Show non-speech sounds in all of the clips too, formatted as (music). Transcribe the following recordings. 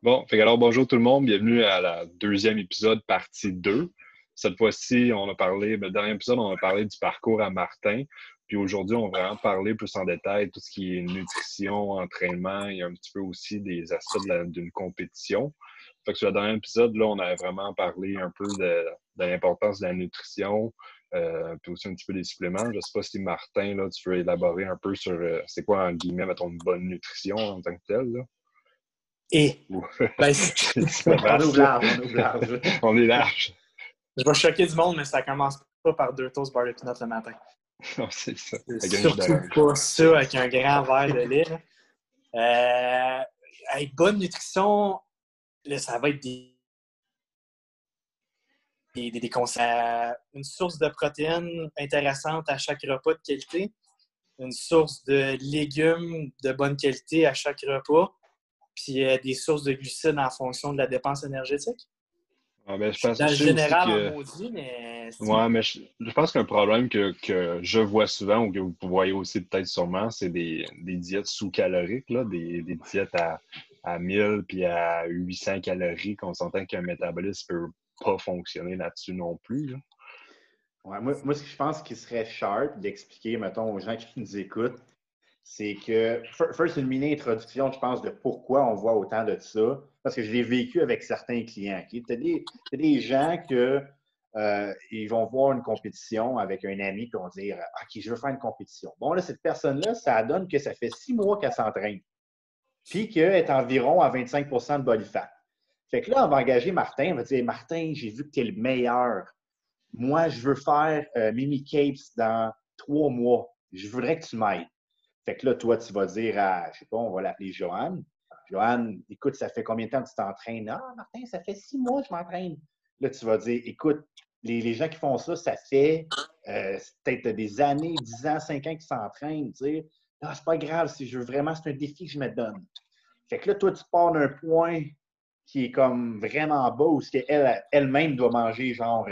Bon, fait alors bonjour tout le monde, bienvenue à la deuxième épisode, partie 2. Cette fois-ci, on a parlé, ben, le dernier épisode, on a parlé du parcours à Martin. Puis aujourd'hui, on va vraiment parler plus en détail tout ce qui est nutrition, entraînement et un petit peu aussi des aspects d'une compétition. Fait que sur le dernier épisode, on avait vraiment parlé un peu de, l'importance de la nutrition, euh, puis aussi un petit peu des suppléments. Je ne sais pas si Martin, là, tu veux élaborer un peu sur euh, c'est quoi, en guillemets, mettons, une bonne nutrition en tant que telle. Et. Ben, (laughs) on ouvre large, on ouvre large. on est large. Je vais choquer du monde, mais ça commence pas par deux toasts bar de peanut le matin. (laughs) Non, c'est ça. Surtout pas ça avec un grand verre de lait. Euh, avec bonne nutrition, là, ça va être des, des, des, une source de protéines intéressante à chaque repas de qualité, une source de légumes de bonne qualité à chaque repas, puis euh, des sources de glucides en fonction de la dépense énergétique? Ah, ben, je pense, Dans le général, que... maudit, mais... Ouais, mais je, pense qu'un problème que, que, je vois souvent ou que vous voyez aussi peut-être sûrement, c'est des, des, diètes sous-caloriques, des, des, diètes à, à 1000 puis à 800 calories qu'on s'entend qu'un métabolisme ne peut pas fonctionner là-dessus non plus. Ouais, moi, moi, ce que je pense qu'il serait sharp d'expliquer, mettons, aux gens qui nous écoutent, c'est que, first, une mini-introduction, je pense, de pourquoi on voit autant de ça, parce que je l'ai vécu avec certains clients. Tu as, des gens que euh, ils vont voir une compétition avec un ami et vont dire OK, je veux faire une compétition. Bon, là, cette personne-là, ça donne que ça fait six mois qu'elle s'entraîne, puis qu'elle est environ à 25% de body fat. Fait que là, on va engager Martin, on va dire Martin, j'ai vu que tu es le meilleur. Moi, je veux faire euh, Mimi Capes dans trois mois. Je voudrais que tu m'aides. Fait que là, toi, tu vas dire à, je sais pas, on va l'appeler Joanne. Joanne, écoute, ça fait combien de temps que tu t'entraînes? Ah, Martin, ça fait six mois que je m'entraîne. Là, tu vas dire, écoute, les, gens qui font ça, ça fait euh, peut-être des années, dix ans, cinq ans qu'ils s'entraînent. Sais, non, c'est pas grave, si je veux vraiment, c'est un défi que je me donne. Fait que là, toi, tu pars d'un point qui est comme vraiment bas où elle, elle-même doit manger genre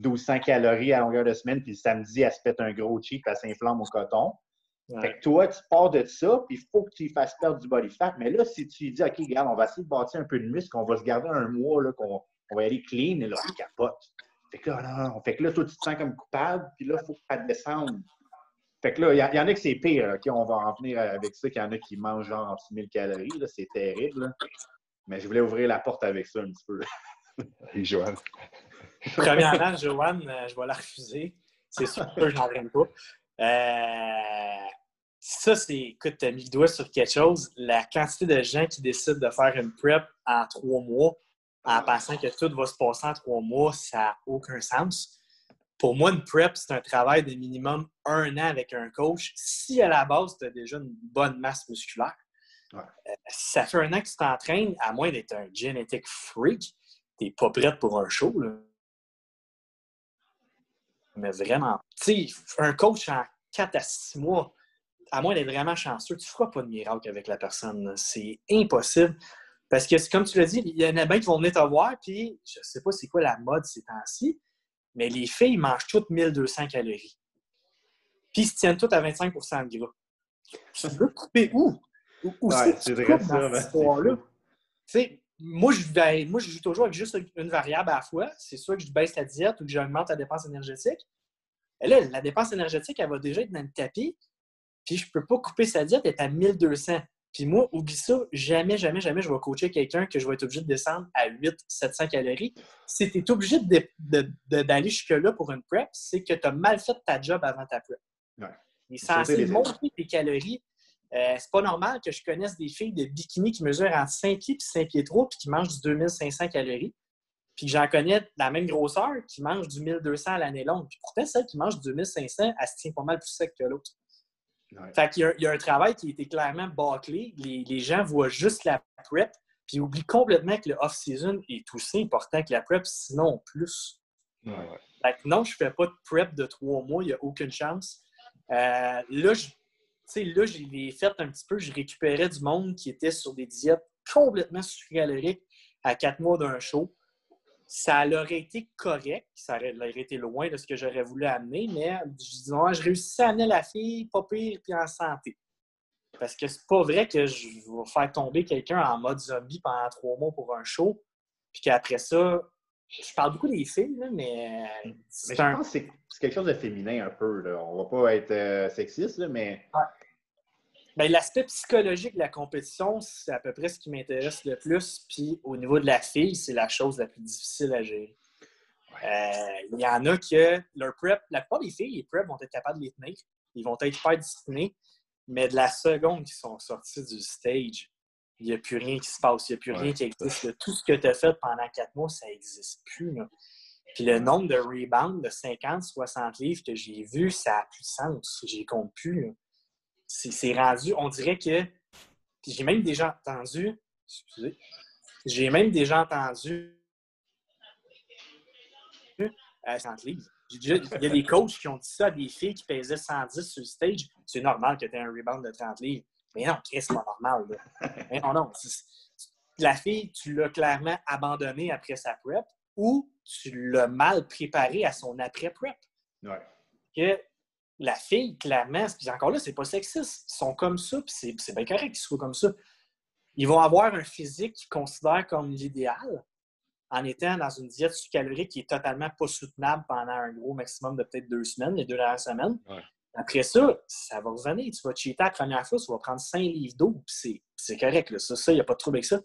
1200 euh, calories à longueur de semaine, puis le samedi, elle se pète un gros cheat, elle s'inflamme au coton. Fait que toi, tu pars de ça, puis il faut que tu fasses perdre du body fat. Mais là, si tu dis, OK, regarde, on va essayer de bâtir un peu de muscle, on va se garder un mois, là, qu'on on va aller clean, et là, tu capote. Fait que là, non, Fait que là, toi, tu te sens comme coupable, puis là, il faut que tu descendes. Fait que là, il y, en a que c'est pire. OK, on va en venir avec ça, qu'il y en a qui mangent genre 6000 calories. Là, c'est terrible. Mais je voulais ouvrir la porte avec ça un petit peu. (laughs) Et Joanne. Premièrement, Joanne, euh, je vais la refuser. C'est sûr que je n'en pas. Euh, ça, c'est, écoute, tu as mis le doigt sur quelque chose. La quantité de gens qui décident de faire une prep en trois mois, en pensant que tout va se passer en trois mois, ça n'a aucun sens. Pour moi, une prep, c'est un travail de minimum un an avec un coach. Si à la base, tu as déjà une bonne masse musculaire, euh, ça fait un an que tu t'entraînes, à moins d'être un genetic freak, tu n'es pas prêt pour un show. Mais vraiment, tu sais, un coach en 4 à 6 mois, à moins d'être vraiment chanceux, tu ne feras pas de miracle avec la personne. C'est impossible. Parce que, comme tu l'as dit, il y en a bien qui vont venir te voir, puis je ne sais pas c'est quoi la mode ces temps-ci, mais les filles mangent toutes 1200 calories. Puis ils se tiennent toutes à 25% de gras. Tu veux couper où? Où, c'est vrai ça, là moi, je, moi, je joue toujours avec juste une variable à la fois. C'est soit que je baisse la diète ou que j'augmente la dépense énergétique. Et là, la dépense énergétique, elle va déjà être dans le tapis. Puis je ne peux pas couper sa diète, elle est à 1200. Puis moi, oublie ça, jamais, jamais, jamais je vais coacher quelqu'un que je vais être obligé de descendre à 8 700 calories. Si tu es obligé d'aller jusque-là pour une prep, c'est que tu as mal fait ta job avant ta prep. Ouais. Il est censé monter tes calories euh, c'est pas normal que je connaisse des filles de bikini qui mesurent entre 5 pieds et 5 pieds 3 puis qui mangent du 2500 calories. Puis que j'en connais de la même grosseur qui mangent du 1200 à l'année longue. Puis pourtant, celle qui mange du 2500, elle se tient pas mal plus sec que l'autre. Fait qu'il y, a un travail qui a été clairement bâclé. Les, gens voient juste la prep puis oublient complètement que le off-season est aussi important que la prep, sinon plus. Fait que non, je fais pas de prep de trois mois, il n'y a aucune chance. Euh, là, je sais, là, j'ai fait un petit peu, je récupérais du monde qui était sur des diètes complètement caloriques à quatre mois d'un show. Ça aurait été correct, ça aurait été loin de ce que j'aurais voulu amener, mais je dis, je réussissais à amener la fille, pas pire, puis en santé. Parce que c'est pas vrai que je vais faire tomber quelqu'un en mode zombie pendant trois mois pour un show, puis qu'après ça, je parle beaucoup des filles, là, mais. Mais je pense que c'est quelque chose de féminin un peu. Là. On va pas être euh, sexiste, là, mais. L'aspect psychologique de la compétition, c'est à peu près ce qui m'intéresse le plus. Puis au niveau de la fille, c'est la chose la plus difficile à gérer. Euh, il y en a que leur prep, la plupart des filles, les prep vont être capables de les tenir. Ils vont être hyper disciplinés. Mais de la seconde qu'ils sont sortis du stage, il n'y a plus rien qui se passe. Il n'y a plus rien qui existe. Tout ce que tu as fait pendant quatre mois, ça n'existe plus. Puis le nombre de rebounds de 50, 60 livres que j'ai vu, ça de sens. J'y compte plus. C'est rendu, on dirait que. J'ai même déjà entendu. Excusez. J'ai même déjà entendu. Euh, 100 livres. il y a des coachs qui ont dit ça à des filles qui pesaient 110 sur le stage. C'est normal que tu aies un rebound de 30 livres. Mais non, c'est pas normal. Mais non, non. La fille, tu l'as clairement abandonnée après sa prep ou tu l'as mal préparée à son après-prep. Ouais. Que la fille, clairement, puis encore là, c'est pas sexiste. Ils sont comme ça, puis c'est bien correct qu'ils soient comme ça. Ils vont avoir un physique qu'ils considèrent comme l'idéal en étant dans une diète sous-calorique qui est totalement pas soutenable pendant un gros maximum de peut-être deux semaines, les deux dernières semaines. Après ça, ça va revenir. Tu vas cheater la première fois, tu vas prendre 5 livres d'eau, puis c'est correct. Là. Ça, il n'y a pas de trouble avec ça.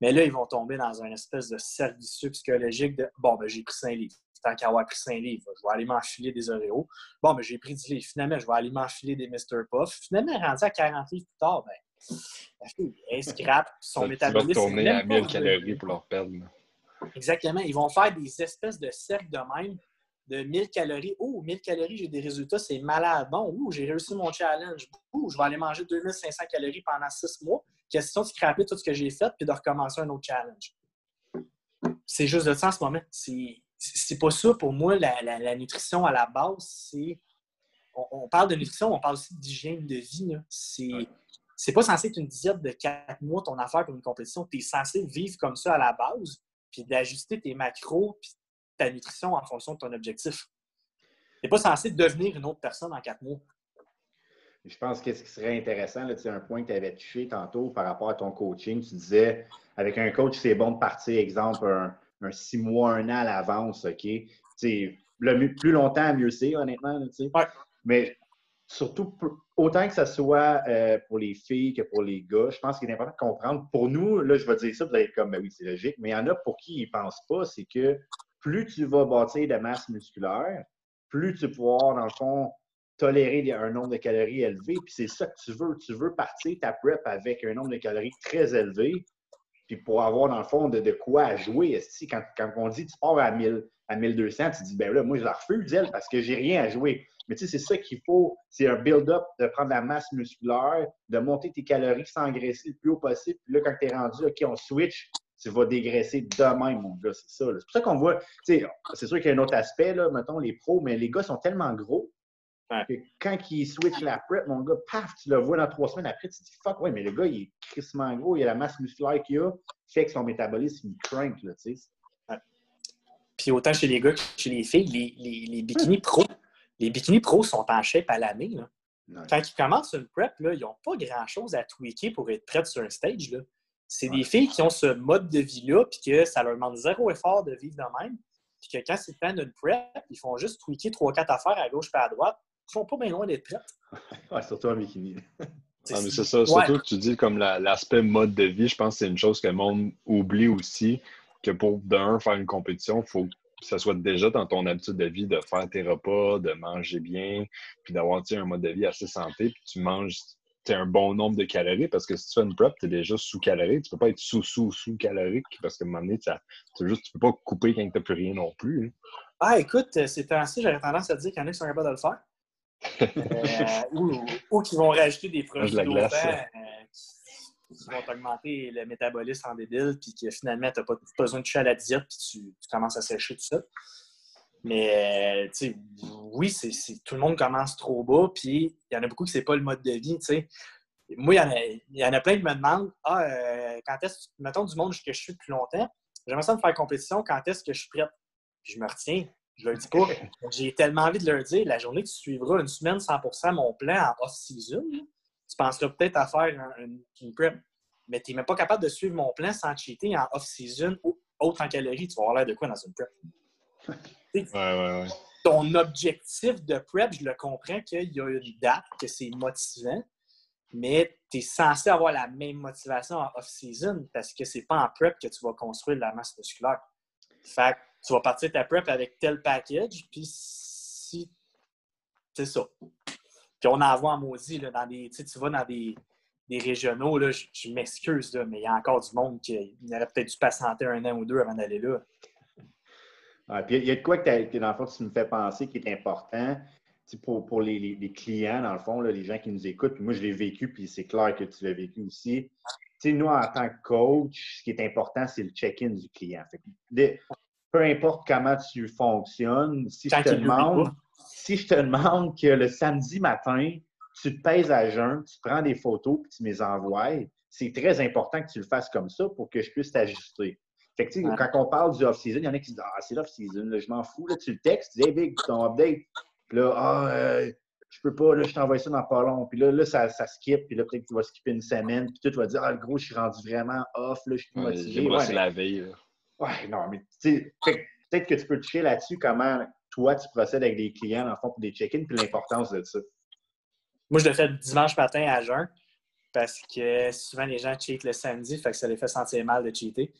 Mais là, ils vont tomber dans un espèce de cercle psychologique de bon, ben, j'ai pris 5 livres. Tant qu'à avoir pris 5 livres, je vais aller m'enfiler des Oreos. Bon, ben, j'ai pris 10 livres. Finalement, je vais aller m'enfiler des Mr. Puff. Finalement, rendu à 40 livres plus tard, ben, elle scrap, son métabolisme. Ils vont tourner à 1000 calories pour leur perdre. Exactement. Ils vont faire des espèces de cercles de même de 1000 calories. Oh, 1000 calories, j'ai des résultats, c'est malade. Bon, ouh, j'ai réussi mon challenge. Ouh, je vais aller manger 2500 calories pendant 6 mois. Question de scraper tout ce que j'ai fait puis de recommencer un autre challenge. C'est juste de ça en ce moment. C'est pas ça pour moi, la, nutrition à la base. C'est. On, parle de nutrition, on parle aussi d'hygiène de vie. C'est. C'est pas censé être une diète de 4 mois ton affaire pour une compétition. Tu es censé vivre comme ça à la base, puis d'ajuster tes macros, puis ta nutrition en fonction de ton objectif. Tu n'es pas censé devenir une autre personne en quatre mois. Je pense que ce qui serait intéressant, c'est un point que tu avais touché tantôt par rapport à ton coaching. Tu disais, avec un coach, c'est bon de partir, exemple, un, six mois, un an à l'avance, OK? le plus longtemps, mieux c'est, honnêtement. Mais surtout, autant que ce soit euh, pour les filles que pour les gars, je pense qu'il est important de comprendre. Pour nous, là, je vais dire ça, vous allez être comme, ben oui, c'est logique, mais il y en a pour qui ils ne pensent pas, c'est que plus tu vas bâtir de masse musculaire, plus tu vas pouvoir, dans le fond, tolérer un nombre de calories élevé. Puis c'est ça que tu veux. Tu veux partir ta prep avec un nombre de calories très élevé, puis pour avoir, dans le fond, de, quoi jouer. Quand, quand on dit tu pars à 1000, à 1200, tu dis, ben là, moi, je la refuse, elle, parce que j'ai rien à jouer. Mais tu sais, c'est ça qu'il faut. C'est un build-up de prendre la masse musculaire, de monter tes calories sans engraisser le plus haut possible. Puis là, quand tu es rendu, OK, on switch, tu vas dégraisser de même, mon gars. C'est ça. C'est pour ça qu'on voit, tu sais, c'est sûr qu'il y a un autre aspect, là, mettons, les pros, mais les gars sont tellement gros quand ils switchent la prep, mon gars, paf, tu le vois dans trois semaines après, tu te dis, fuck, ouais, mais le gars, il est crissement gros, il a la masse musculaire qu'il a, fait que son métabolisme, il crank, là, tu sais. Puis autant chez les gars que chez les filles, les, les, les bikinis pros, les bikinis pros sont en shape à l'année, là. Quand ils commencent une prep, là, ils n'ont pas grand-chose à tweaker pour être prêts sur un stage. Là. C'est des filles qui ont ce mode de vie-là, puis que ça leur demande zéro effort de vivre de même. Puis que quand c'est le d'une prep, ils font juste tweaker trois, quatre affaires à gauche et à droite. Ils sont pas bien loin d'être prêts. (laughs) ouais, surtout en bikini. (laughs) Ah, mais c'est ça. Surtout que tu dis comme l'aspect mode de vie, je pense que c'est une chose que le monde oublie aussi, que pour d'un, faire une compétition, il faut que ça soit déjà dans ton habitude de vie de faire tes repas, de manger bien, puis d'avoir un mode de vie assez santé, puis tu manges un bon nombre de calories parce que si tu fais une prep, tu es déjà sous-calorique. Tu peux pas être sous-sous-sous-calorique parce que à un moment donné, tu, juste, tu peux pas couper quand tu n'as plus rien non plus. Hein. Ah, écoute, c'est ainsi, j'aurais tendance à dire qu'il y en a qui sont capables de le faire. Euh, ou, ou qui vont rajouter des produits de glace, euh, qui, vont augmenter le métabolisme en débile, puis que finalement, tu n'as pas besoin de toucher à la diète, puis tu, tu commences à sécher tout ça. Mais, tu sais, oui, c'est, tout le monde commence trop bas, puis il y en a beaucoup qui c'est pas le mode de vie, tu sais. Moi, il y, en a, plein qui me demandent Ah, euh, quand est-ce, mettons du monde que je suis depuis longtemps, j'aimerais ça me faire compétition, quand est-ce que je suis prête? Puis je me retiens, je leur dis pas. (laughs) J'ai tellement envie de leur dire la journée que tu suivras une semaine 100% mon plan en off-season, tu tu penseras peut-être à faire une prep. Mais tu n'es même pas capable de suivre mon plan sans cheater en off-season ou autre en calories. Tu vas avoir l'air de quoi dans une prep? (laughs) ouais, ouais, ouais. Ton objectif de prep, je le comprends qu'il y a une date, que c'est motivant, mais tu es censé avoir la même motivation en off-season parce que c'est pas en prep que tu vas construire de la masse musculaire. Fait tu vas partir ta prep avec tel package, puis si. C'est ça. Puis on en voit en maudit, là, dans des. Tu vas dans des, des régionaux, là, je, m'excuse, mais il y a encore du monde qui aurait peut-être dû patienter un an ou deux avant d'aller là. puis il y a de quoi que, dans le fond, tu me fais penser qui est important pour, pour les, les, clients, dans le fond, là, les gens qui nous écoutent. Puis moi, je l'ai vécu, puis c'est clair que tu l'as vécu aussi. sais, nous, en tant que coach, ce qui est important, c'est le check-in du client. Peu importe comment tu fonctionnes, si je, te demande, si je te demande que le samedi matin, tu te pèses à jeun, tu prends des photos, puis tu me les envoies, c'est très important que tu le fasses comme ça pour que je puisse t'ajuster. Fait que, quand on parle du off-season, il y en a qui disent Ah, c'est l'off-season, je m'en fous. Là, tu le textes, tu dis Hey, Big, ton update. Puis là, ah, euh, je peux pas, là, je t'envoie ça dans pas long. Puis là, là ça, ça skip, puis là, peut-être que tu vas skipper une semaine, puis tu vas dire Ah, le gros, je suis rendu vraiment off, là, je suis motivé. Ouais, c'est la veille. Ouais, non, mais tu sais, peut-être que tu peux toucher là-dessus comment toi, tu procèdes avec des clients, en fond, pour des check-ins, puis l'importance de ça. Moi, je le fais dimanche matin à jeun parce que souvent les gens cheatent le samedi, fait que ça les fait sentir mal de cheater.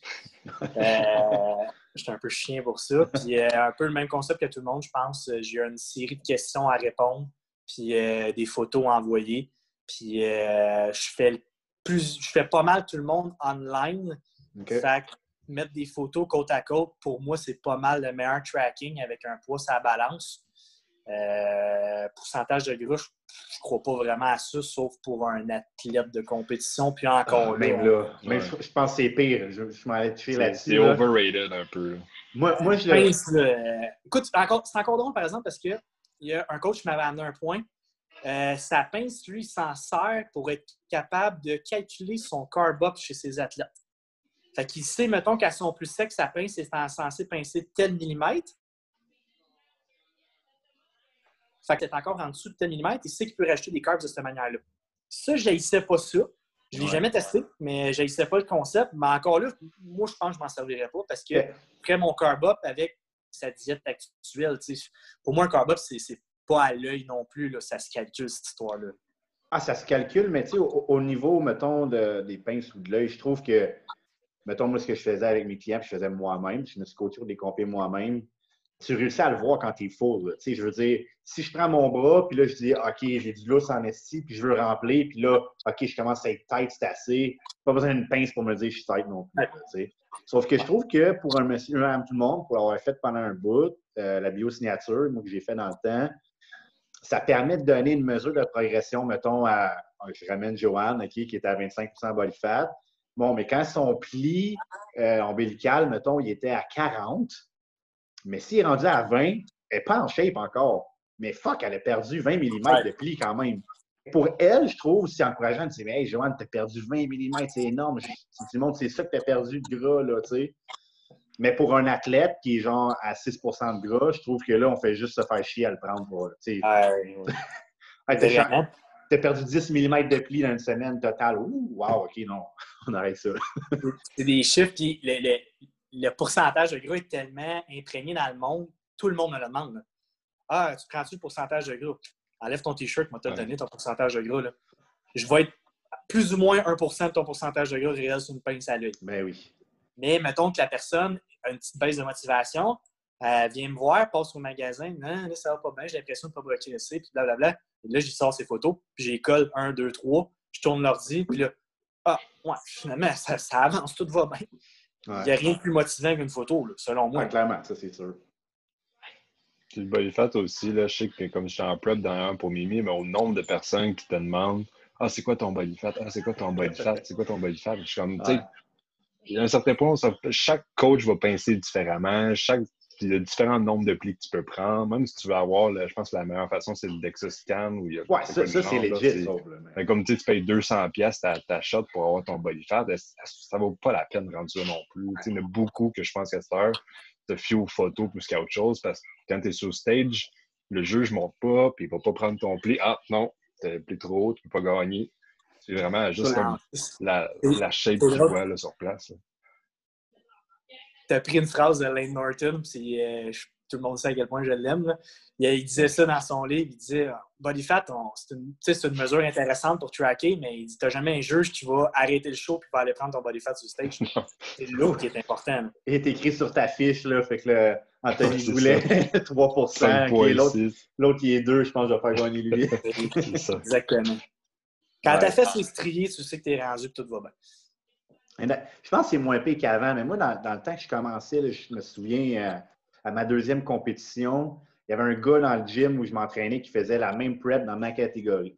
(laughs) Euh, J'étais un peu chien pour ça. Puis euh, un peu le même concept que tout le monde, je pense. J'ai une série de questions à répondre, puis euh, des photos à envoyer. Puis je fais plus, je fais pas mal tout le monde online. Fait que mettre des photos côte à côte, pour moi, c'est pas mal le meilleur tracking avec un poids à balance. Euh, pourcentage de gras, je, ne crois pas vraiment à ça, sauf pour un athlète de compétition. Puis encore ah, même là, je, pense que c'est pire. Je, je m'en allais là-dessus. C'est overrated un peu. Moi, moi je le... Écoute, c'est encore drôle, par exemple, parce qu'il y a un coach qui m'avait amené un point. Euh, sa pince, lui, s'en sert pour être capable de calculer son carb up chez ses athlètes. Fait qu'il sait, mettons, qu'à son plus sec, sa pince est censé pincer tel millimètre. Fait qu'il est encore en dessous de 10 mm, il sait qu'il peut rajouter des carbs de cette manière-là. Ça, je n'haïssais pas ça. Je ne l'ai jamais testé, mais je n'haïssais pas le concept. Mais encore là, moi, je pense que je ne m'en servirais pas parce que après mon carb up avec sa diète actuelle, pour moi, un carb up, c'est pas à l'œil non plus. Là, ça se calcule, cette histoire-là. Ah, ça se calcule, mais au, au, niveau, mettons, des pinces ou de l'œil, je trouve que, mettons, moi, ce que je faisais avec mes clients, je faisais moi-même, je me suis coaché des compés moi-même tu réussis à le voir quand tu es full. Je veux dire, si je prends mon bras, puis là, je dis, OK, j'ai du lousse en esti, puis je veux remplir, puis là, OK, je commence à être tight, c'est assez. Pas besoin d'une pince pour me dire je suis tight non plus. Sauf que je trouve que pour un monsieur, un tout le monde, pour l'avoir fait pendant un bout, euh, la biosignature, moi, que j'ai fait dans le temps, ça permet de donner une mesure de progression, mettons, à, je ramène Joanne, qui est à 25% body fat. Bon, mais quand son pli euh, ombilical, mettons, il était à 40, mais s'il est rendu à 20, elle n'est pas en shape encore. Mais fuck, elle a perdu 20 mm de pli quand même. Pour elle, je trouve, c'est encourageant de dire Hey, Joanne, t'as perdu 20 mm, c'est énorme. Si tu c'est ça que t'as perdu de gras, là, tu sais. Mais pour un athlète qui est genre à 6% de gras, je trouve que là, on fait juste se faire chier à le prendre. Pour, (laughs) tu perdu 10 mm de pli dans une semaine totale. Ouh, wow, OK, non, (laughs) on arrête ça. c'est des chiffres qui le pourcentage de gras est tellement imprégné dans le monde, tout le monde me le demande. Ah, tu prends-tu le pourcentage de gras? Enlève ton T-shirt, moi, t'as donné ton pourcentage de gras. Là. Je vais être plus ou moins 1% de ton pourcentage de gras réel sur une pince à l'œil. Ben oui. Mais mettons que la personne a une petite baisse de motivation, elle vient me voir, passe au magasin, non, là, ça va pas bien, j'ai l'impression de ne pas progresser, puis blablabla. Et là, j'y sors ses photos, puis j'y colle 1, 2, 3, je tourne l'ordi, puis là, ah, ouais, finalement, ça, ça avance, tout va bien. Il n'y a rien de plus motivant qu'une photo, selon moi. clairement, ça c'est sûr. Puis le body fat aussi, là, je sais que comme je suis en prep un pour Mimi, mais au nombre de personnes qui te demandent Ah, c'est quoi ton body fat? Ah, c'est quoi ton body fat? C'est quoi ton body fat? Je suis comme, tu sais, il y a un certain point, chaque coach va pincer différemment, chaque il y a différents nombres de plis que tu peux prendre. Même si tu veux avoir, je pense que la meilleure façon, c'est le DexaScan. Où il y a ouais, ça, ça c'est legit. Comme tu, tu payes 200 pièces ta, ta shot pour avoir ton body fat, ça vaut pas la peine de rendre ça non plus? il y en a beaucoup que je pense qu'à cette heure, te fie aux photos plus qu'à autre chose parce que quand tu es sur stage, le juge ne monte pas, puis il va pas prendre ton pli. Ah, non, t'as pli trop haut, tu peux pas gagner. C'est vraiment juste comme la, la shape que tu vois là, sur place. là. T'as pris une phrase de Lane Norton, puis euh, tout le monde sait à quel point je l'aime. Il, il disait ça dans son livre. Il disait euh, Body fat, c'est une, tu mesure intéressante pour tracker, mais il dit T'as jamais un juge qui va arrêter le show puis va aller prendre ton body fat sur le stage. C'est là qui est important. là. Il est écrit sur ta fiche, là. Fait que le Anthony Goulet, 3 qui est l'autre, 5.6. l'autre qui est 2, je pense que je vais faire gagner lui. (laughs) Exactement. Quand Ouais. ta fesse est striée, tu sais que t'es rendu et tout va bien. Je pense que c'est moins pire qu'avant, mais moi, dans, le temps que je commençais, là, je me souviens, euh, à ma deuxième compétition, il y avait un gars dans le gym où je m'entraînais qui faisait la même prep dans ma catégorie.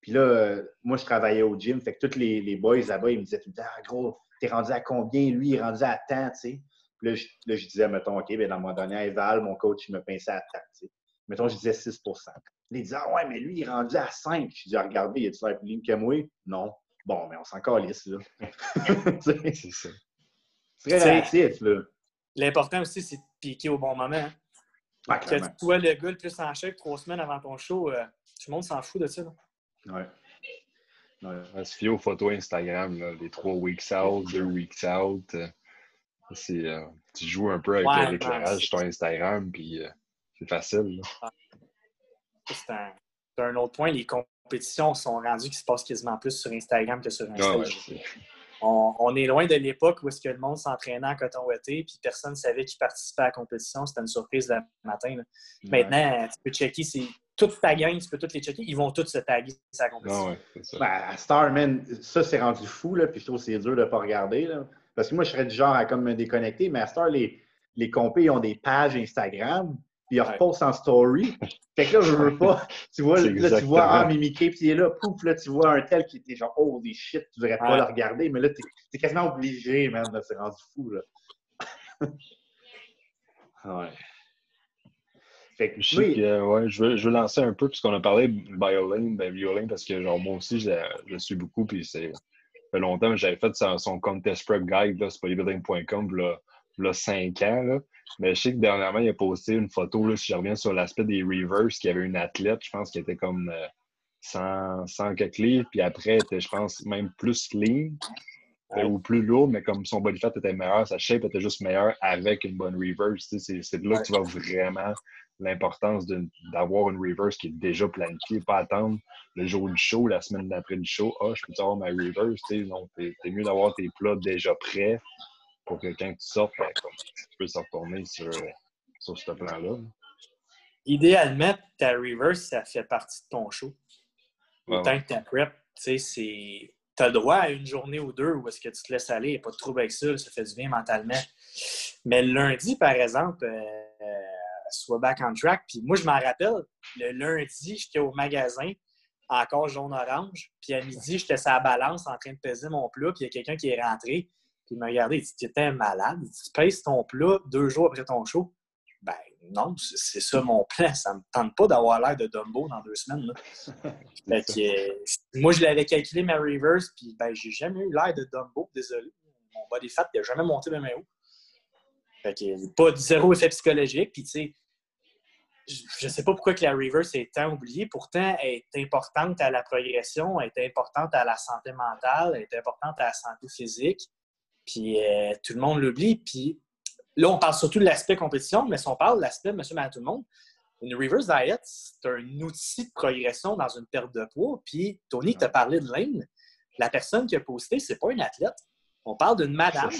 Puis là, euh, moi, je travaillais au gym, fait que tous les, boys là-bas, ils me disaient tout le ah, gros, t'es rendu à combien? Lui, il est rendu à temps, tu sais. Puis là, je, là, disais, mettons, OK, ben, dans mon dernier éval, mon coach, il me pinçait à temps, tu sais. Mettons, je disais 6% Il disait, ah ouais, mais lui, il est rendu à 5. Je dis, ah, regardez, il l'air plus ligne que moi? Non. Bon, mais on s'en calisse, là. (laughs) C'est ça. C'est très relatif, là. L'important aussi, c'est de piquer au bon moment. hein. Ouais, que tu sois le gars le plus en chèque trois semaines avant ton show, euh, tout le monde s'en fout de ça. là. Ouais. Ouais. On se fier aux photos Instagram, là, les trois weeks out, deux weeks out. euh, c'est, euh, tu joues un peu avec Ouais, l'éclairage sur ton Instagram, puis euh, c'est facile. C'est un, autre point. Les compétitions sont rendues qu'il se passe quasiment plus sur Instagram que sur un Ah ouais, on, on est loin de l'époque où est-ce que le monde s'entraînait en coton ouaté puis personne ne savait qui participait à la compétition. C'était une surprise le matin. là. Maintenant, tu peux checker, c'est toute ta gang, tu peux toutes les checker. Ils vont tous se taguer sur la compétition. Ah ouais, c'est ça. Ben, à Star, man, ça, c'est rendu fou, là, puis je trouve que c'est dur de ne pas regarder, là. Parce que moi, je serais du genre à comme me déconnecter, mais à Star, les, les compés, ils ont des pages Instagram, puis ils Ouais. repostent en story. Fait que là, je veux pas. (laughs) Tu vois, là, tu vois, ah, exactement. Mimi Cape, il est là, pouf, là, tu vois un tel qui était genre, oh, des shit, tu devrais pas Ouais. le regarder, mais là, t'es es quasiment obligé, man, c'est rendu fou, là. (laughs) ouais. Fait que, Je, sais oui, que, ouais, je, veux, je veux lancer un peu, puisqu'on a parlé de Biolane, ben Violin, parce que genre, moi aussi, je, je le suis beaucoup, puis c'est ça fait longtemps, j'avais fait son, son contest prep guide, là, bodybuilding.com, là, là, 5 ans, là. Mais je sais que dernièrement, il a posté une photo, là, si je reviens sur l'aspect des reverse, qu'il y avait une athlète, je pense, qui était comme euh, 100, 100 quelques livres, puis après, elle était, je pense, même plus lean, Ouais. ou plus lourd, mais comme son body fat était meilleur, sa shape était juste meilleure avec une bonne reverse. tu sais, C'est de là que tu vois vraiment l'importance d'avoir une reverse qui est déjà planifiée, pas attendre le jour du show, la semaine d'après du show. Ah, je peux avoir ma reverse. tu sais, Non, c'est mieux d'avoir tes plats déjà prêts pour que quand tu sortes, ben, comme, tu peux se retourner sur, sur ce plan-là. Idéalement, ta reverse, ça fait partie de ton show. Ouais, Autant que ta prep, tu sais, c'est. Tu as le droit à une journée ou deux où est-ce que tu te laisses aller, il n'y a pas de trouble avec ça, ça fait du bien mentalement. Mais le lundi, par exemple, euh, soit back on track. Puis moi, je m'en rappelle, le lundi, j'étais au magasin, encore jaune-orange. Puis à midi, j'étais sur la balance en train de peser mon plat. Puis il y a quelqu'un qui est rentré. Puis il m'a regardé, il dit Tu étais malade. Tu pèses ton plat deux jours après ton show. Ben non, c'est ça mon plan. Ça me tente pas d'avoir l'air de Dumbo dans deux semaines. là. (laughs) Fait que, euh, moi, je l'avais calculé ma reverse, puis ben, j'ai jamais eu l'air de Dumbo, désolé. Mon body fat n'a jamais monté de haut. Fait que pas de zéro effet psychologique. Puis, tu sais, je je sais pas pourquoi que la reverse est tant oubliée. Pourtant, elle est importante à la progression, elle est importante à la santé mentale, elle est importante à la santé physique. Puis, euh, tout le monde l'oublie. Puis, là, on parle surtout de l'aspect compétition, mais si on parle de l'aspect monsieur, madame, tout le monde, une reverse diet, c'est un outil de progression dans une perte de poids. Puis, Tony, tu as parlé de Lane. La personne qui a posté, c'est pas une athlète. On parle d'une madame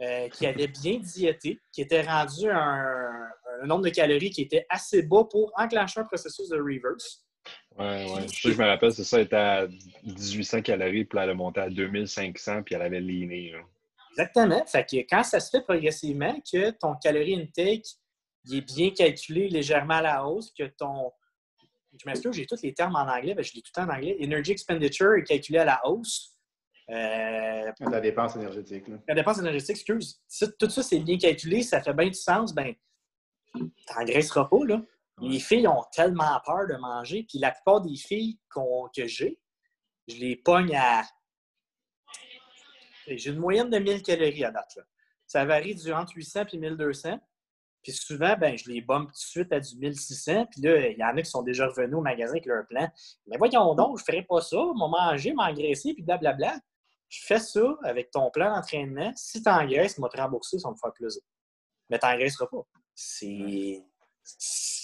euh, qui avait bien diété, qui était rendue un, un nombre de calories qui était assez bas pour enclencher un processus de reverse. Ouais, ouais. Je, sais, je me rappelle, c'est ça, elle était à 1800 calories, puis elle a monté à 2500, puis elle avait leané. là. Exactement. Fait que quand ça se fait progressivement, que ton calorie intake il est bien calculé légèrement à la hausse, que ton. Je m'excuse, j'ai tous les termes en anglais, ben, je dis tout le temps en anglais. Energy expenditure est calculé à la hausse. Euh, la dépense énergétique. Là. la dépense énergétique, excuse. Si tout ça, c'est bien calculé, ça fait bien du sens, ben, t'engraisseras pas, là. Les filles ont tellement peur de manger, puis la plupart des filles que j'ai, je les pogne à. J'ai une moyenne de 1000 calories à date, là. Ça varie du entre 800 et 1200. Puis souvent, ben, je les bombe tout de suite à du 1600. Puis là, il y en a qui sont déjà revenus au magasin avec leur plan. Mais voyons donc, je ne ferai pas ça. M'en manger, m'engraisser, puis blablabla. Je fais ça avec ton plan d'entraînement. Si tu engraisses, tu te rembourser, ça me faire plaisir. Mais tu n'engraisseras pas. C'est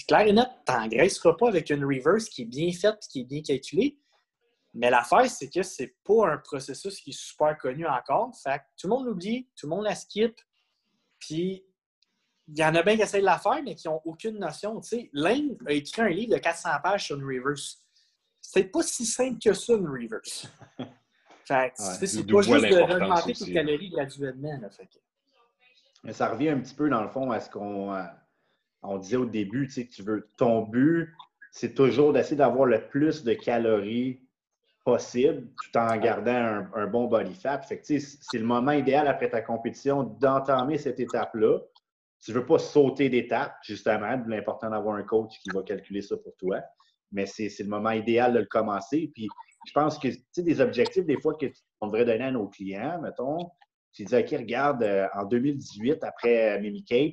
clair et net, tu n'engraisseras pas avec une reverse qui est bien faite et qui est bien calculée. Mais l'affaire, c'est que c'est pas un processus qui est super connu encore. Fait que tout le monde l'oublie, tout le monde la skip. Puis il y en a bien qui essayent de la faire, mais qui n'ont aucune notion. Tu sais, Lane a écrit un livre de 400 pages sur une reverse. C'est pas si simple que ça, une reverse. (laughs) fait c'est pas juste de augmenter tes calories graduellement. Mais ça revient un petit peu, dans le fond, à ce qu'on euh, on disait au début. Tu sais, tu veux, ton but, c'est toujours d'essayer d'avoir le plus de calories possible tout en gardant un, bon body fat. Fait que, c'est le moment idéal après ta compétition d'entamer cette étape-là tu ne veux pas sauter d'étape, justement, l'important d'avoir un coach qui va calculer ça pour toi. Mais c'est le moment idéal de le commencer. Puis je pense que, tu sais, des objectifs, des fois, qu'on devrait donner à nos clients, mettons, tu dis, OK, regarde, euh, en 2018, après Mimi Capes,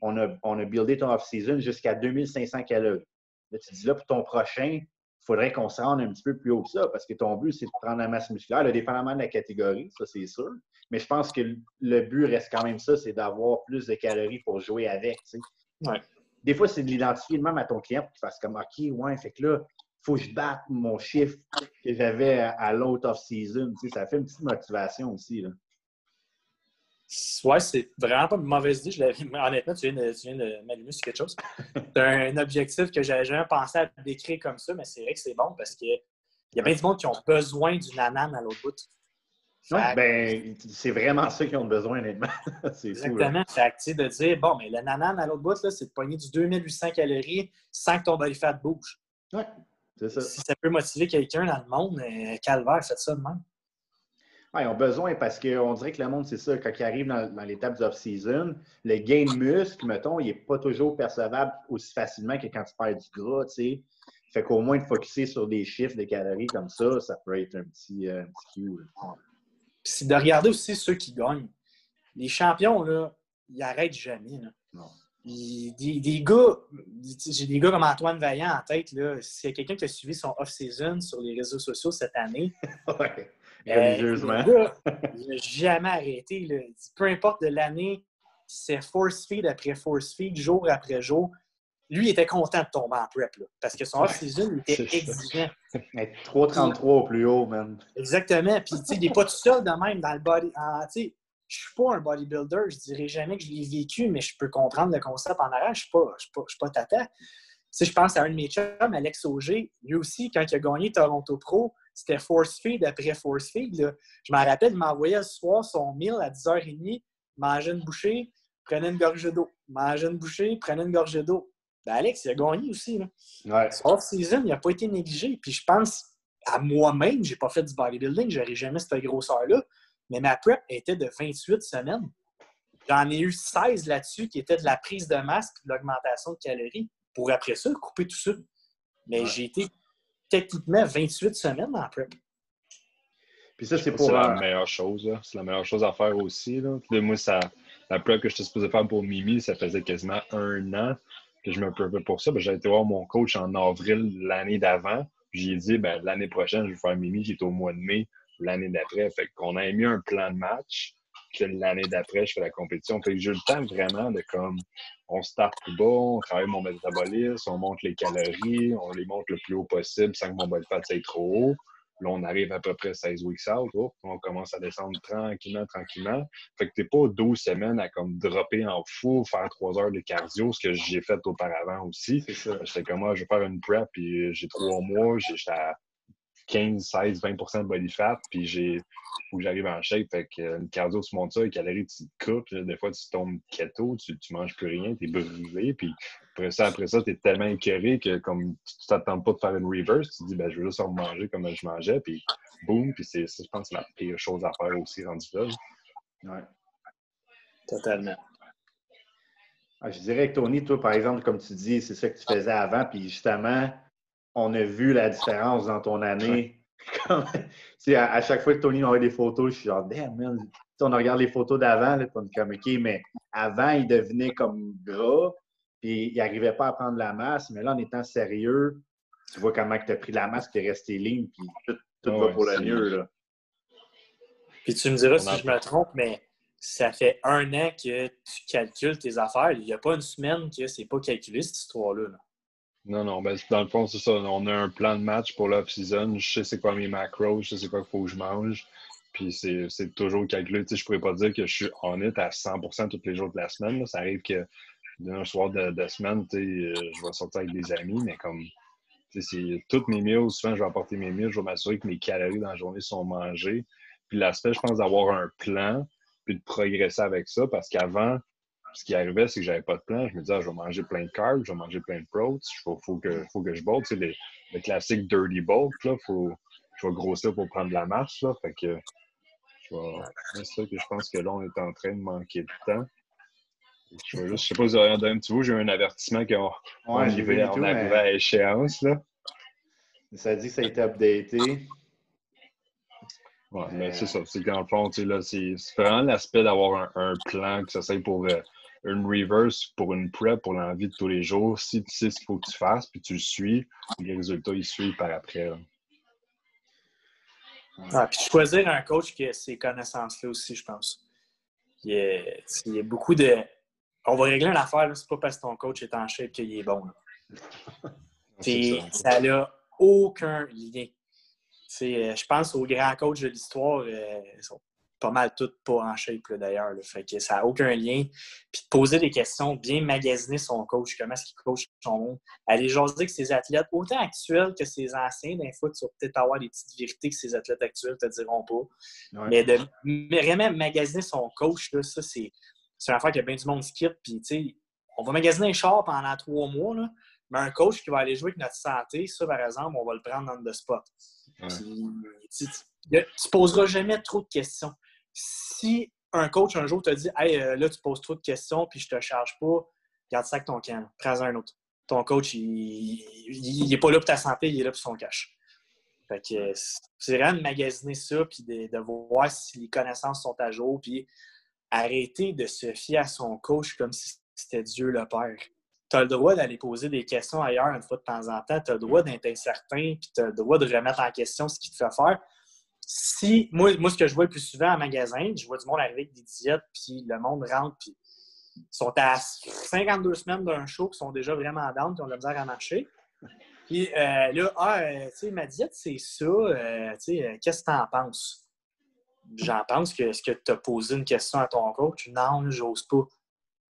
on a, on a buildé ton off-season jusqu'à 2500 calories. Là, tu dis, là, pour ton prochain, faudrait qu'on se rende un petit peu plus haut que ça parce que ton but, c'est de prendre la masse musculaire, le dépendamment de la catégorie, ça, c'est sûr. Mais je pense que le but reste quand même ça, c'est d'avoir plus de calories pour jouer avec. Des fois, c'est de l'identifier même à ton client pour qu'il fasse comme OK, ouais, fait que là, il faut que je batte mon chiffre que j'avais à, l'autre off-season. Ça fait une petite motivation aussi. Là. Ouais, c'est vraiment pas une mauvaise idée. Honnêtement, tu viens de, tu viens de m'allumer sur quelque chose. C'est un objectif que j'avais jamais pensé à décrire comme ça, mais c'est vrai que c'est bon parce qu'il y a bien du monde qui ont besoin d'une anane à l'autre bout. Ben, c'est vraiment ça qu'ils ont besoin, honnêtement. (laughs) c'est Exactement. Fou, de dire, bon, mais le nanan à l'autre bout, c'est de pogner du 2800 calories sans que ton body fat bouge. Oui, c'est ça. Si ça peut motiver quelqu'un dans le monde, euh, calvaire, faites ça de même. Ils ont besoin parce qu'on dirait que le monde, c'est ça, quand il arrive dans, l'étape off-season, le gain de muscle, mettons, il n'est pas toujours percevable aussi facilement que quand tu perds du gras, tu sais. Fait qu'au moins de focuser sur des chiffres, des calories comme ça, ça peut être un petit, euh, un petit cue c'est de regarder aussi ceux qui gagnent. Les champions, là, ils n'arrêtent jamais. des, gars, j'ai des gars comme Antoine Vaillant en tête. S'il y a quelqu'un qui a suivi son off-season sur les réseaux sociaux cette année, (laughs) ouais, religieusement. Euh, (laughs) il n'a jamais arrêté. Peu importe de l'année, c'est force feed après force feed, jour après jour lui, il était content de tomber en prep, parce que son off-season était exigeant. (laughs) 3,33 au plus haut, man. Exactement. Puis, tu sais, il n'est pas tout seul de même dans le body. Tu sais, je suis pas un bodybuilder, je dirais jamais que je l'ai vécu, mais je peux comprendre le concept en arrière. Je suis pas, je suis pas, je suis pas tata. Je pense à un de mes chums, Alex Auger. Lui aussi, quand il a gagné Toronto Pro, c'était force feed après force feed. Je m'en rappelle, il m'envoyait ce soir son meal à 10h30, mangeait une bouchée, prenait une gorgée d'eau. Mangeait une bouchée, prenait une gorgée d'eau. Ben Alex, il a gagné aussi. Là. Ouais. Off-season, il n'a pas été négligé. Puis je pense à moi-même, je n'ai pas fait du bodybuilding, je n'aurais jamais cette grosseur-là. Mais ma prep était de 28 semaines. J'en ai eu 16 là-dessus qui étaient de la prise de masse et de l'augmentation de calories pour après ça couper tout ça. Mais j'ai été techniquement 28 semaines en prep. Puis ça, c'est pour. C'est la meilleure chose. C'est la meilleure chose à faire aussi. Là. moi, ça, la prep que je suis supposé faire pour Mimi, ça faisait quasiment un an que je me préparais pour ça, ben, j'ai été voir mon coach en avril l'année d'avant. J'ai dit, ben, l'année prochaine, je vais faire Mimi qui est au mois de mai, l'année d'après. Fait qu'on a mis un plan de match l'année d'après, je fais la compétition. Fait que j'ai eu le temps vraiment de comme, on start plus bas, on travaille mon métabolisme, on monte les calories, on les monte le plus haut possible sans que mon body fat soit trop haut. Là, on arrive à peu près 16 weeks out. on commence à descendre tranquillement, tranquillement. Fait que t'es pas 12 semaines à comme dropper en fou, faire 3 heures de cardio, ce que j'ai fait auparavant aussi. C'est ça. J'étais comme, moi, ah, je vais faire une prep, puis j'ai 3 mois, j'étais à 15, 16, 20% de body fat, puis j'ai que j'arrive en shape. Fait que euh, une cardio, tu montes ça, les calories, tu te coupes. Des fois, tu tombes keto, tu, tu manges plus rien, tu es brûlé. Puis après ça, après ça, tu es tellement écœuré que comme tu t'attends pas de faire une reverse, tu te dis, ben, je veux juste en manger comme je mangeais. Puis boum, puis c'est, je pense que c'est la pire chose à faire aussi rendu là. Ouais. Totalement. Ah, je dirais que Tony, toi, par exemple, comme tu dis, c'est ça que tu faisais avant, puis justement, on a vu la différence dans ton année. (laughs) à, chaque fois que Tony m'envoie des photos, je suis genre, damn, man, on regarde les photos d'avant, on est comme, OK, mais avant, il devenait comme gras, puis il n'arrivait pas à prendre la masse, mais là, en étant sérieux, tu vois comment tu as pris la masse, tu es resté ligne, puis tout, tout va pour le mieux. Là. Puis tu me diras si je me trompe, mais ça fait un an que tu calcules tes affaires. Il n'y a pas une semaine que c'est pas calculé, cette histoire-là. Non, non, ben, dans le fond, c'est ça. On a un plan de match pour l'off-season. Je sais c'est quoi mes macros, je sais c'est quoi qu'il faut que je mange. Puis c'est toujours calculé. Tu sais, je pourrais pas dire que je suis honnête à 100% tous les jours de la semaine. Ça arrive que d'un soir de, semaine, tu sais, euh, je vais sortir avec des amis, mais comme c'est toutes mes meals, souvent je vais apporter mes meals, je vais m'assurer que mes calories dans la journée sont mangées. Puis l'aspect, je pense, d'avoir un plan, puis de progresser avec ça, parce qu'avant, ce qui arrivait, c'est que j'avais pas de plan. Je me disais, ah, je vais manger plein de carbs, je vais manger plein de protes, il faut, faut, que, faut que je bolte. Tu sais, le classique dirty bulk, là, faut, je vais grossir pour prendre de la masse. Là, fait que c'est ça que je pense que là, on est en train de manquer de temps. Je, ne sais pas si vous avez un petit bout, j'ai eu un avertissement qu'on on arrivait, à échéance. Là. Ça dit que ça a été updaté. Ouais, mais c'est ça. C'est qu'en fond, là, c'est vraiment l'aspect d'avoir un, plan, que ça soit pour euh, une reverse, pour une prep, pour l'envie de tous les jours. Si tu sais ce qu'il faut que tu fasses, puis tu le suis, les résultats, ils suivent par après. Ah, puis choisir un coach qui a ces connaissances-là aussi, je pense. Il y, a, beaucoup de. On va régler une affaire, c'est pas parce que ton coach est en shape qu'il est bon. (laughs) Puis ça n'a aucun lien. Euh, je pense aux grands coachs de l'histoire, euh, pas mal tous pas en shape d'ailleurs. Fait que ça n'a aucun lien. Puis de poser des questions, bien magasiner son coach, comment est-ce qu'il coach son monde. Aller jaser avec ses athlètes, autant actuels que ses anciens. Des fois, tu vas peut-être avoir des petites vérités que ses athlètes actuels ne te diront pas. Mais de vraiment magasiner son coach, là, ça, c'est une affaire que bien du monde skip. Puis, tu sais, on va magasiner un char pendant trois mois, là, mais un coach qui va aller jouer avec notre santé, ça, par exemple, on va le prendre dans le spot. tu, ne poseras jamais trop de questions si un coach un jour te dit Hey, euh, là, tu poses trop de questions puis je te charge pas, garde ça avec ton camp, prends un autre. Ton coach, il n'est pas là pour ta santé, il est là pour son cash. Fait que c'est vraiment de magasiner ça puis de, voir si les connaissances sont à jour puis arrêter de se fier à son coach comme si c'était Dieu le Père. Tu as le droit d'aller poser des questions ailleurs une fois de temps en temps. Tu as le droit d'être incertain puis tu as le droit de remettre en question ce qui te fait faire si, moi, moi, ce que je vois le plus souvent en magasin, je vois du monde arriver avec des diètes, puis le monde rentre, puis ils sont à 52 semaines d'un show, qui sont déjà vraiment down, qui ont de la misère à marcher. Puis euh, là, ah, euh, tu sais, ma diète, c'est ça, euh, tu sais, qu'est-ce que tu en penses? J'en pense que est-ce que tu as posé une question à ton coach? Non, j'ose pas.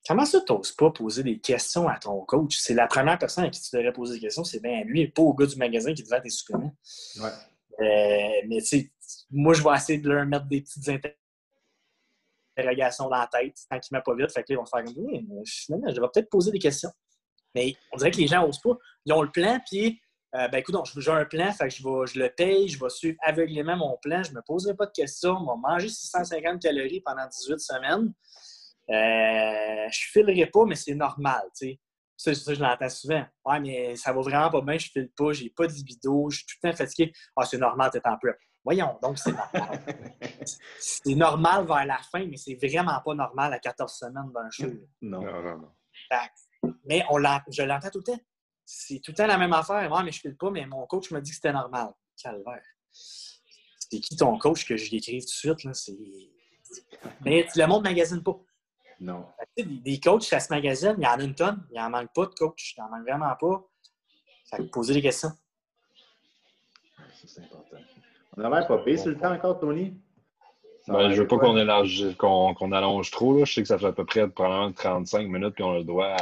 Comment ça, tu n'oses pas poser des questions à ton coach? C'est la première personne à qui tu devrais poser des questions, c'est bien lui, et pas au gars du magasin qui te vend tes suppléments. Ouais. mais tu sais, moi, je vais essayer de leur mettre des petites interrogations dans la tête tant qu'ils ne pas vite. Fait que ils vont faire comme finalement, je devrais peut-être poser des questions. Mais on dirait que les gens n'osent pas. Ils ont le plan, puis euh, ben écoute, j'ai un plan, fait que je, vais, je le paye, je vais suivre aveuglément mon plan, je ne me poserai pas de questions, je vais manger 650 calories pendant 18 semaines. Euh, je filerai pas, mais c'est normal, tu. Ça, je l'entends souvent. Ouais, mais ça va vraiment pas bien, je file pas, j'ai pas de libido, je suis tout le temps fatigué. Ah, c'est normal, tu es en prep. Voyons, donc c'est normal. c'est normal vers la fin, mais c'est vraiment pas normal à 14 semaines d'un show. Non, non, non. Mais on je l'entends tout le temps. C'est tout le temps la même affaire. Ouais, mais je file pas, mais mon coach m'a dit que c'était normal. Calvaire. C'est qui ton coach que je l'écrive tout de suite? Là? Mais le monde ne magasine pas. Non. Des, des coachs, ça se magasine, il y en a une tonne. Il n'en manque pas de coach. Il n'en manque vraiment pas. Fait que poser des questions. c'est important. On a l'air pas payé sur le temps encore, Tony? Ben, je veux pas qu'on allonge trop. Là. Je sais que ça fait à peu près probablement 35 minutes, puis on a le droit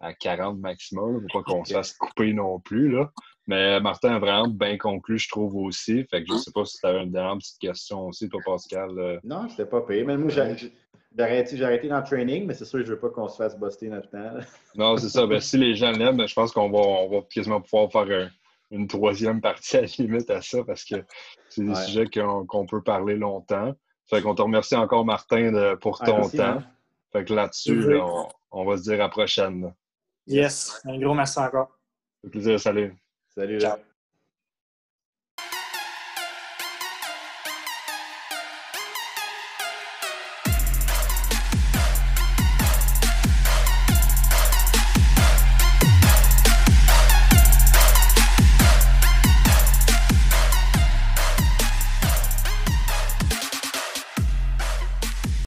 à, 40 maximum. Il ne faut pas qu'on se fasse couper non plus. Là. Mais Martin a vraiment bien conclu, je trouve aussi. Fait que je ne sais pas si tu avais une dernière petite question aussi, toi, Pascal. Euh. Non, c'était pas payé. Mais moi, j'ai arrêté, dans le training, mais c'est sûr que je ne veux pas qu'on se fasse buster notre temps. non, c'est ça. Ben, si les gens l'aiment, je pense qu'on va, on va quasiment pouvoir faire un une troisième partie (laughs) à la limite à ça parce que c'est des sujets qu'on peut parler longtemps. Fait qu'on te remercie encore, Martin, pour ton temps. Hein. Fait que là-dessus, on, va se dire à la prochaine. Yes, un gros merci encore. plaisir, salut. Salut. Ciao.